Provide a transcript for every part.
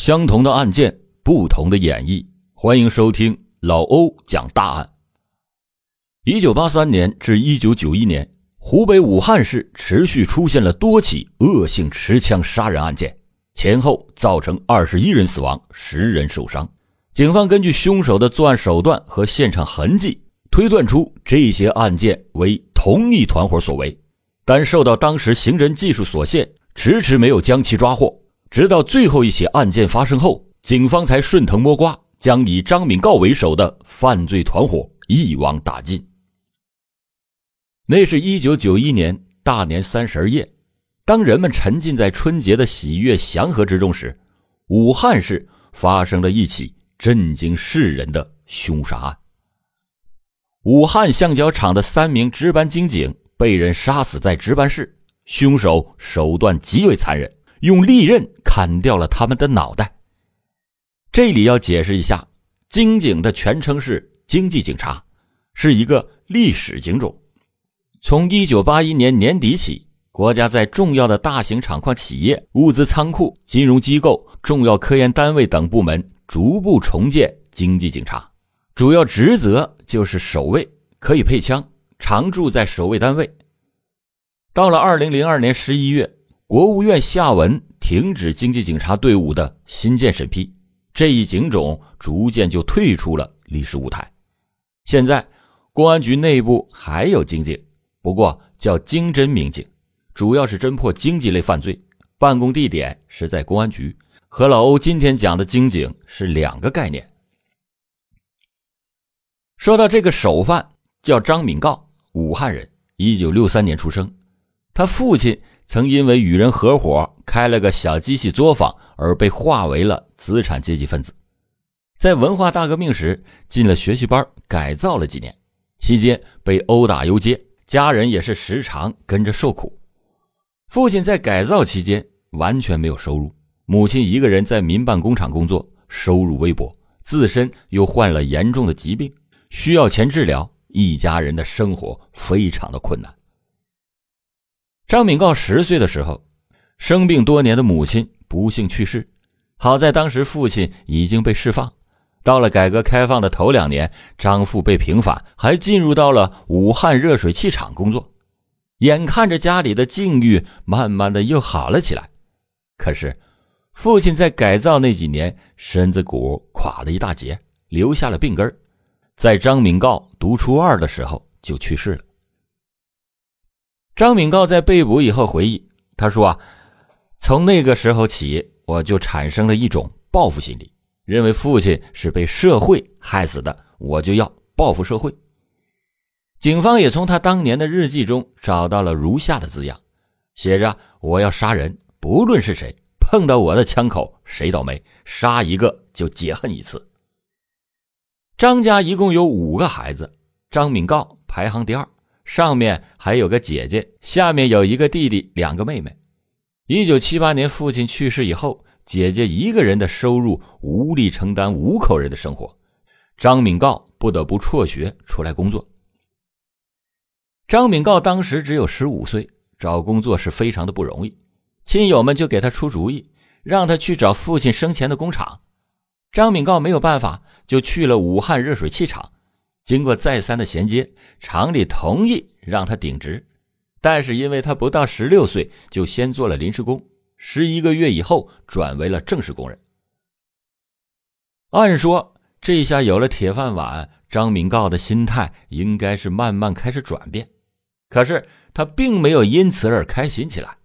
相同的案件，不同的演绎。欢迎收听老欧讲大案。一九八三年至一九九一年，湖北武汉市持续出现了多起恶性持枪杀人案件，前后造成二十一人死亡，十人受伤。警方根据凶手的作案手段和现场痕迹，推断出这些案件为同一团伙所为，但受到当时刑侦技术所限，迟迟没有将其抓获。直到最后一起案件发生后，警方才顺藤摸瓜，将以张敏告为首的犯罪团伙一网打尽。那是一九九一年大年三十夜，当人们沉浸在春节的喜悦祥和之中时，武汉市发生了一起震惊世人的凶杀案。武汉橡胶厂的三名值班警警被人杀死在值班室，凶手手段极为残忍。用利刃砍掉了他们的脑袋。这里要解释一下，经警的全称是经济警察，是一个历史警种。从一九八一年年底起，国家在重要的大型厂矿企业、物资仓库、金融机构、重要科研单位等部门逐步重建经济警察，主要职责就是守卫，可以配枪，常驻在守卫单位。到了二零零二年十一月。国务院下文停止经济警察队伍的新建审批，这一警种逐渐就退出了历史舞台。现在，公安局内部还有经警，不过叫经侦民警，主要是侦破经济类犯罪，办公地点是在公安局，和老欧今天讲的经警是两个概念。说到这个首犯，叫张敏镐，武汉人，一九六三年出生，他父亲。曾因为与人合伙开了个小机器作坊而被划为了资产阶级分子，在文化大革命时进了学习班改造了几年，期间被殴打游街，家人也是时常跟着受苦。父亲在改造期间完全没有收入，母亲一个人在民办工厂工作，收入微薄，自身又患了严重的疾病，需要钱治疗，一家人的生活非常的困难。张敏告十岁的时候，生病多年的母亲不幸去世。好在当时父亲已经被释放。到了改革开放的头两年，张父被平反，还进入到了武汉热水器厂工作。眼看着家里的境遇慢慢的又好了起来，可是父亲在改造那几年，身子骨垮了一大截，留下了病根在张敏告读初二的时候就去世了。张敏告在被捕以后回忆，他说：“啊，从那个时候起，我就产生了一种报复心理，认为父亲是被社会害死的，我就要报复社会。”警方也从他当年的日记中找到了如下的字样，写着：“我要杀人，不论是谁，碰到我的枪口，谁倒霉，杀一个就解恨一次。”张家一共有五个孩子，张敏告排行第二。上面还有个姐姐，下面有一个弟弟，两个妹妹。一九七八年父亲去世以后，姐姐一个人的收入无力承担五口人的生活，张敏告不得不辍学出来工作。张敏告当时只有十五岁，找工作是非常的不容易，亲友们就给他出主意，让他去找父亲生前的工厂。张敏告没有办法，就去了武汉热水器厂。经过再三的衔接，厂里同意让他顶职，但是因为他不到十六岁，就先做了临时工，十一个月以后转为了正式工人。按说这下有了铁饭碗，张敏告的心态应该是慢慢开始转变，可是他并没有因此而开心起来。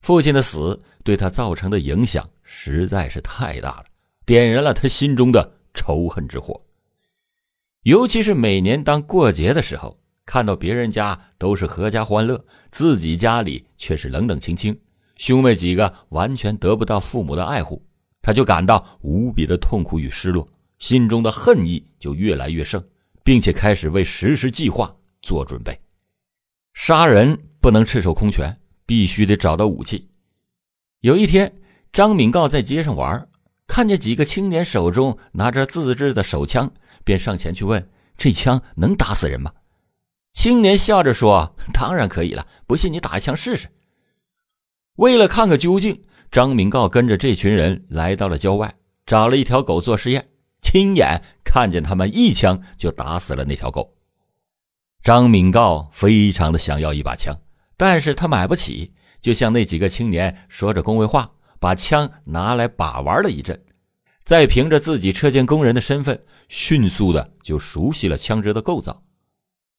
父亲的死对他造成的影响实在是太大了，点燃了他心中的仇恨之火。尤其是每年当过节的时候，看到别人家都是阖家欢乐，自己家里却是冷冷清清，兄妹几个完全得不到父母的爱护，他就感到无比的痛苦与失落，心中的恨意就越来越盛，并且开始为实施计划做准备。杀人不能赤手空拳，必须得找到武器。有一天，张敏镐在街上玩，看见几个青年手中拿着自制的手枪。便上前去问：“这枪能打死人吗？”青年笑着说：“当然可以了，不信你打一枪试试。”为了看个究竟，张敏告跟着这群人来到了郊外，找了一条狗做实验，亲眼看见他们一枪就打死了那条狗。张敏告非常的想要一把枪，但是他买不起，就向那几个青年说着恭维话，把枪拿来把玩了一阵，再凭着自己车间工人的身份，迅速的就熟悉了枪支的构造。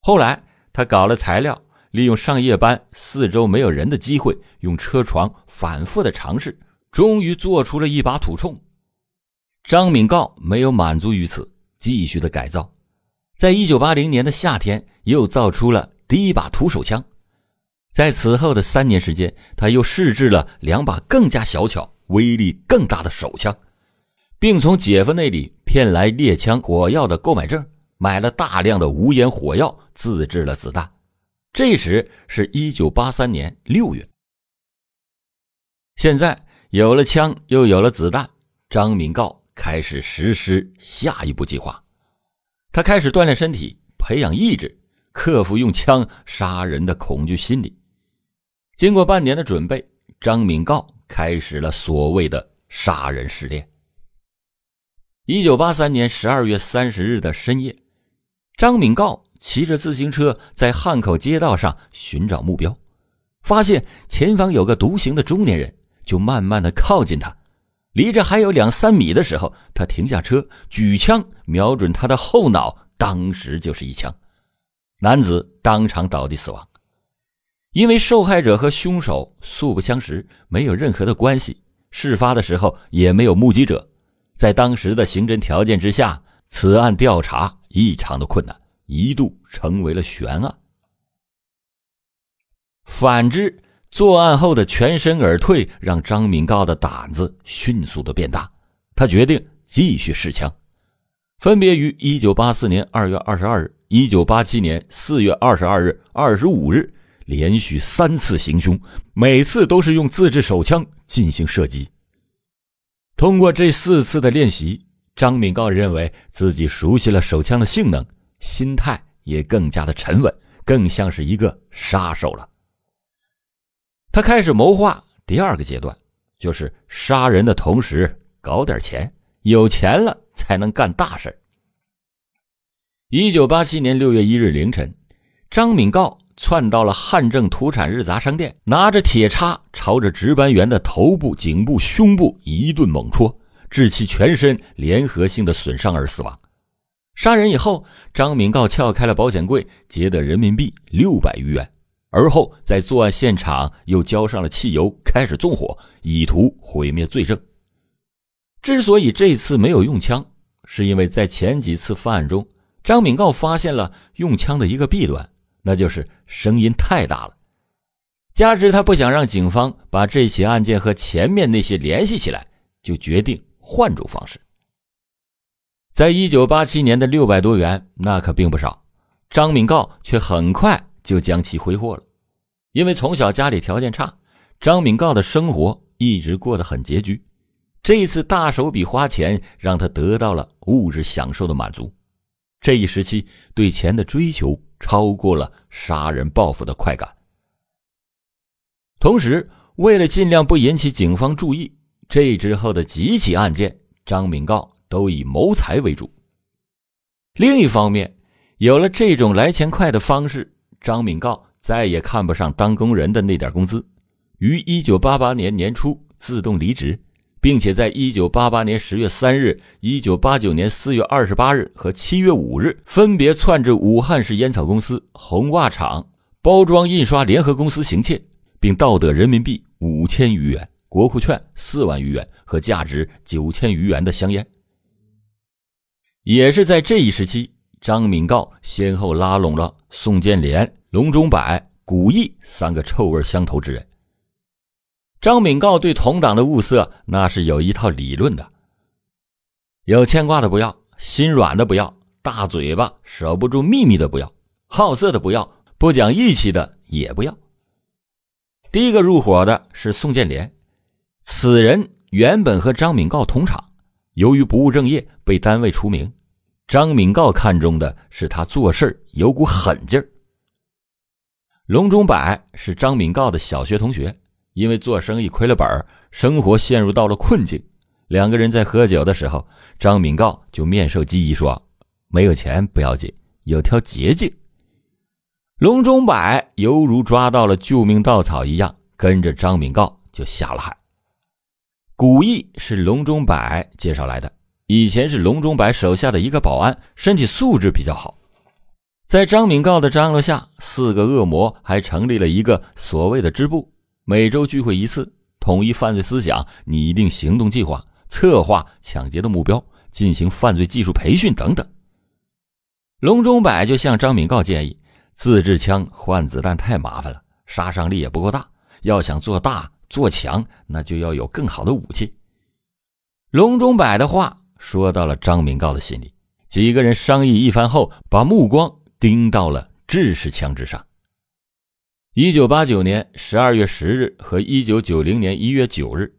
后来他搞了材料，利用上夜班四周没有人的机会，用车床反复的尝试，终于做出了一把土铳。张敏告没有满足于此，继续的改造。在一九八零年的夏天，又造出了第一把土手枪。在此后的三年时间，他又试制了两把更加小巧、威力更大的手枪，并从姐夫那里骗来猎枪火药的购买证，买了大量的无烟火药，自制了子弹。这时是一九八三年六月。现在有了枪，又有了子弹，张敏告开始实施下一步计划。他开始锻炼身体，培养意志，克服用枪杀人的恐惧心理。经过半年的准备，张敏告开始了所谓的杀人试炼。一九八三年十二月三十日的深夜，张敏告骑着自行车在汉口街道上寻找目标，发现前方有个独行的中年人，就慢慢的靠近他。离着还有两三米的时候，他停下车，举枪瞄准他的后脑，当时就是一枪，男子当场倒地死亡。因为受害者和凶手素不相识，没有任何的关系，事发的时候也没有目击者，在当时的刑侦条件之下，此案调查异常的困难，一度成为了悬案。反之。作案后的全身而退，让张敏告的胆子迅速的变大。他决定继续试枪，分别于一九八四年二月二十二日、一九八七年四月二十二日、二十五日连续三次行凶，每次都是用自制手枪进行射击。通过这四次的练习，张敏告认为自己熟悉了手枪的性能，心态也更加的沉稳，更像是一个杀手了。他开始谋划第二个阶段，就是杀人的同时搞点钱，有钱了才能干大事。一九八七年六月一日凌晨，张敏告窜到了汉正土产日杂商店，拿着铁叉朝着值班员的头部、颈部、胸部一顿猛戳，致其全身联合性的损伤而死亡。杀人以后，张敏告撬开了保险柜，劫得人民币六百余元。而后在作案现场又浇上了汽油，开始纵火，以图毁灭罪证。之所以这次没有用枪，是因为在前几次犯案中，张敏告发现了用枪的一个弊端，那就是声音太大了。加之他不想让警方把这起案件和前面那些联系起来，就决定换种方式。在一九八七年的六百多元，那可并不少，张敏告却很快就将其挥霍了。因为从小家里条件差，张敏告的生活一直过得很拮据。这一次大手笔花钱，让他得到了物质享受的满足。这一时期对钱的追求超过了杀人报复的快感。同时，为了尽量不引起警方注意，这之后的几起案件，张敏告都以谋财为主。另一方面，有了这种来钱快的方式，张敏告。再也看不上当工人的那点工资，于一九八八年年初自动离职，并且在一九八八年十月三日、一九八九年四月二十八日和七月五日，分别窜至武汉市烟草公司、红袜厂、包装印刷联合公司行窃，并盗得人民币五千余元、国库券四万余元和价值九千余元的香烟。也是在这一时期，张敏告先后拉拢了宋建连。龙中柏、古义三个臭味相投之人。张敏告对同党的物色那是有一套理论的：有牵挂的不要，心软的不要，大嘴巴守不住秘密的不要，好色的不要，不讲义气的也不要。第一个入伙的是宋建连，此人原本和张敏告同厂，由于不务正业被单位除名。张敏告看中的是他做事有股狠劲儿。龙中柏是张敏告的小学同学，因为做生意亏了本儿生活陷入到了困境。两个人在喝酒的时候，张敏告就面授机宜说：“没有钱不要紧，有条捷径。”龙中柏犹如抓到了救命稻草一样，跟着张敏告就下了海。古意是龙中柏介绍来的，以前是龙中柏手下的一个保安，身体素质比较好。在张敏告的张罗下，四个恶魔还成立了一个所谓的支部。每周聚会一次，统一犯罪思想，拟定行动计划，策划抢劫的目标，进行犯罪技术培训等等。龙中柏就向张敏告建议，自制枪换子弹太麻烦了，杀伤力也不够大。要想做大做强，那就要有更好的武器。龙中柏的话说到了张敏告的心里，几个人商议一番后，把目光盯到了制式枪支上。一九八九年十二月十日和一九九零年一月九日，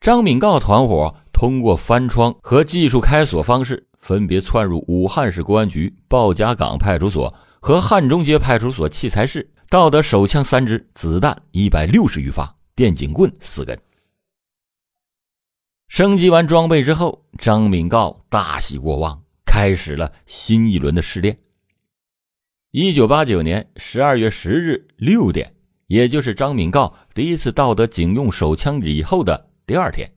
张敏告团伙通过翻窗和技术开锁方式，分别窜入武汉市公安局鲍家岗派出所和汉中街派出所器材室，盗得手枪三支、子弹一百六十余发、电警棍四根。升级完装备之后，张敏告大喜过望，开始了新一轮的试炼。一九八九年十二月十日六点，也就是张敏告第一次盗得警用手枪以后的第二天，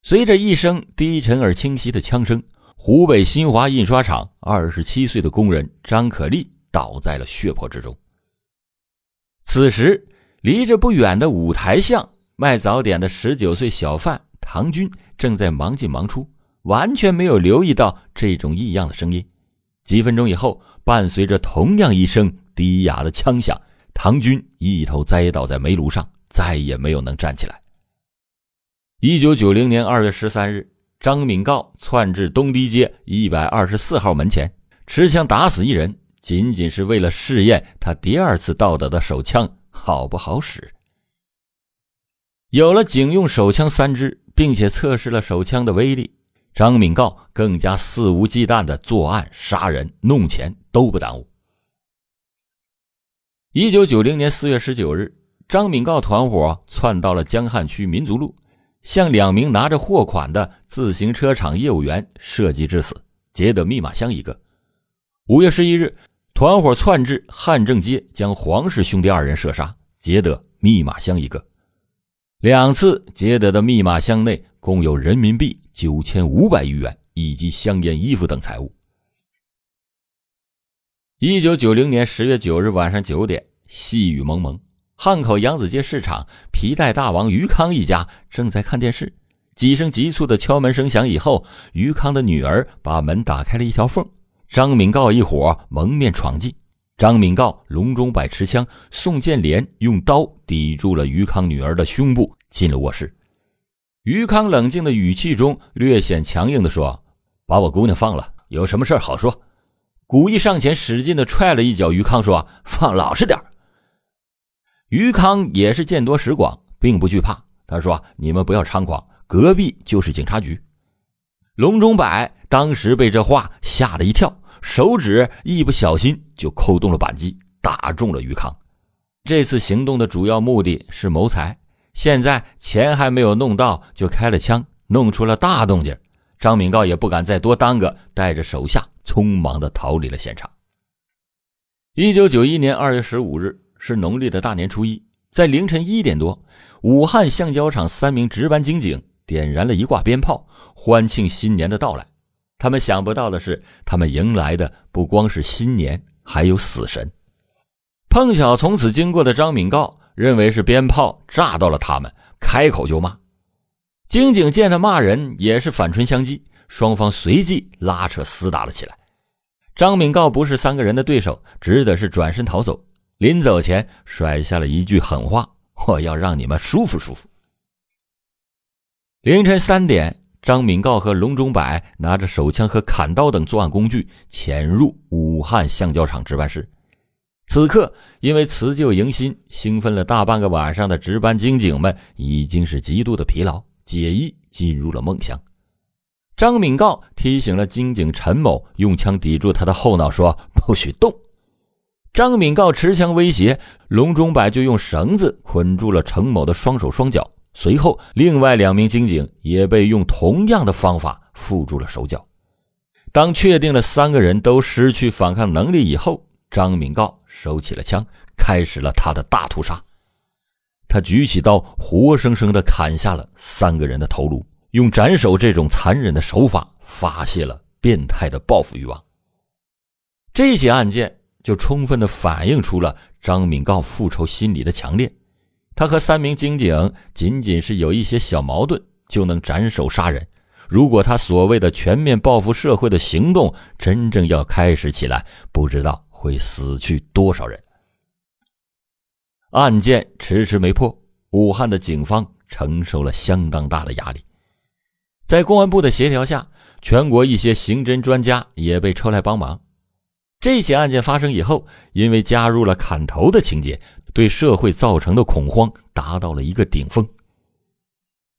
随着一声低沉而清晰的枪声，湖北新华印刷厂二十七岁的工人张可立倒在了血泊之中。此时，离着不远的五台巷卖早点的十九岁小贩唐军正在忙进忙出，完全没有留意到这种异样的声音。几分钟以后。伴随着同样一声低哑的枪响，唐军一头栽倒在煤炉上，再也没有能站起来。一九九零年二月十三日，张敏告窜至东堤街一百二十四号门前，持枪打死一人，仅仅是为了试验他第二次盗得的手枪好不好使。有了警用手枪三支，并且测试了手枪的威力。张敏告更加肆无忌惮的作案、杀人、弄钱都不耽误。一九九零年四月十九日，张敏告团伙窜到了江汉区民族路，向两名拿着货款的自行车厂业务员射击致死，劫得密码箱一个。五月十一日，团伙窜至汉正街，将黄氏兄弟二人射杀，劫得密码箱一个。两次劫得的密码箱内共有人民币。九千五百余元以及香烟、衣服等财物。一九九零年十月九日晚上九点，细雨蒙蒙，汉口扬子街市场皮带大王于康一家正在看电视。几声急促的敲门声响以后，于康的女儿把门打开了一条缝。张敏告一伙蒙面闯进，张敏告、隆中摆持枪，宋建莲用刀抵住了于康女儿的胸部，进了卧室。于康冷静的语气中略显强硬的说：“把我姑娘放了，有什么事好说。”古意上前使劲的踹了一脚于康，说：“放老实点于康也是见多识广，并不惧怕。他说：“你们不要猖狂，隔壁就是警察局。”龙中柏当时被这话吓了一跳，手指一不小心就扣动了扳机，打中了于康。这次行动的主要目的是谋财。现在钱还没有弄到，就开了枪，弄出了大动静。张敏告也不敢再多耽搁，带着手下匆忙的逃离了现场。一九九一年二月十五日是农历的大年初一，在凌晨一点多，武汉橡胶厂三名值班警警点燃了一挂鞭炮，欢庆新年的到来。他们想不到的是，他们迎来的不光是新年，还有死神。碰巧从此经过的张敏告。认为是鞭炮炸到了他们，开口就骂。警警见他骂人，也是反唇相讥，双方随即拉扯厮打了起来。张敏告不是三个人的对手，只得是转身逃走。临走前甩下了一句狠话：“我要让你们舒服舒服。”凌晨三点，张敏告和龙中柏拿着手枪和砍刀等作案工具潜入武汉橡胶厂值班室。此刻，因为辞旧迎新、兴奋了大半个晚上的值班警警们已经是极度的疲劳，解衣进入了梦乡。张敏告提醒了金警陈某，用枪抵住他的后脑，说：“ 不许动。”张敏告持枪威胁，龙中柏就用绳子捆住了程某的双手双脚。随后，另外两名警警也被用同样的方法缚住了手脚。当确定了三个人都失去反抗能力以后，张敏告收起了枪，开始了他的大屠杀。他举起刀，活生生的砍下了三个人的头颅，用斩首这种残忍的手法发泄了变态的报复欲望。这起案件。就充分的反映出了张敏告复仇心理的强烈。他和三名警警仅仅是有一些小矛盾，就能斩首杀人。如果他所谓的全面报复社会的行动真正要开始起来，不知道会死去多少人。案件迟迟没破，武汉的警方承受了相当大的压力。在公安部的协调下，全国一些刑侦专家也被抽来帮忙。这起案件发生以后，因为加入了砍头的情节，对社会造成的恐慌达到了一个顶峰。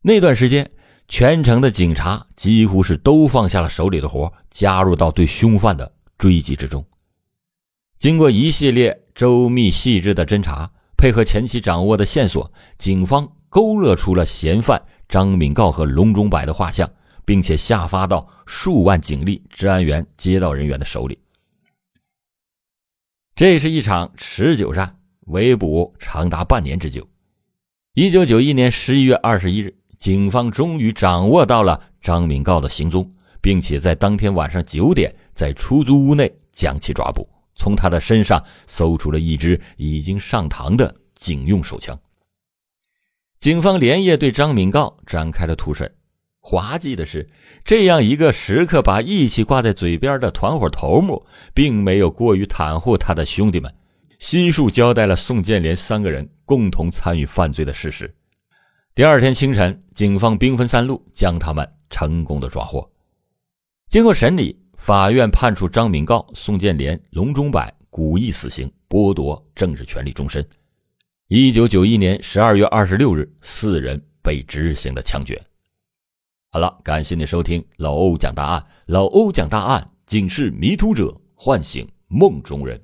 那段时间，全城的警察几乎是都放下了手里的活，加入到对凶犯的追击之中。经过一系列周密细致的侦查，配合前期掌握的线索，警方勾勒出了嫌犯张敏告和龙中柏的画像，并且下发到数万警力、治安员、街道人员的手里。这是一场持久战，围捕长达半年之久。一九九一年十一月二十一日，警方终于掌握到了张敏告的行踪，并且在当天晚上九点，在出租屋内将其抓捕，从他的身上搜出了一支已经上膛的警用手枪。警方连夜对张敏告展开了突审。滑稽的是，这样一个时刻把义气挂在嘴边的团伙头目，并没有过于袒护他的兄弟们，悉数交代了宋建连三个人共同参与犯罪的事实。第二天清晨，警方兵分三路，将他们成功的抓获。经过审理，法院判处张敏告、宋建连、龙中柏故意死刑，剥夺政治权利终身。一九九一年十二月二十六日，四人被执行了枪决。好了，感谢你收听老欧讲大案。老欧讲大案，警示迷途者，唤醒梦中人。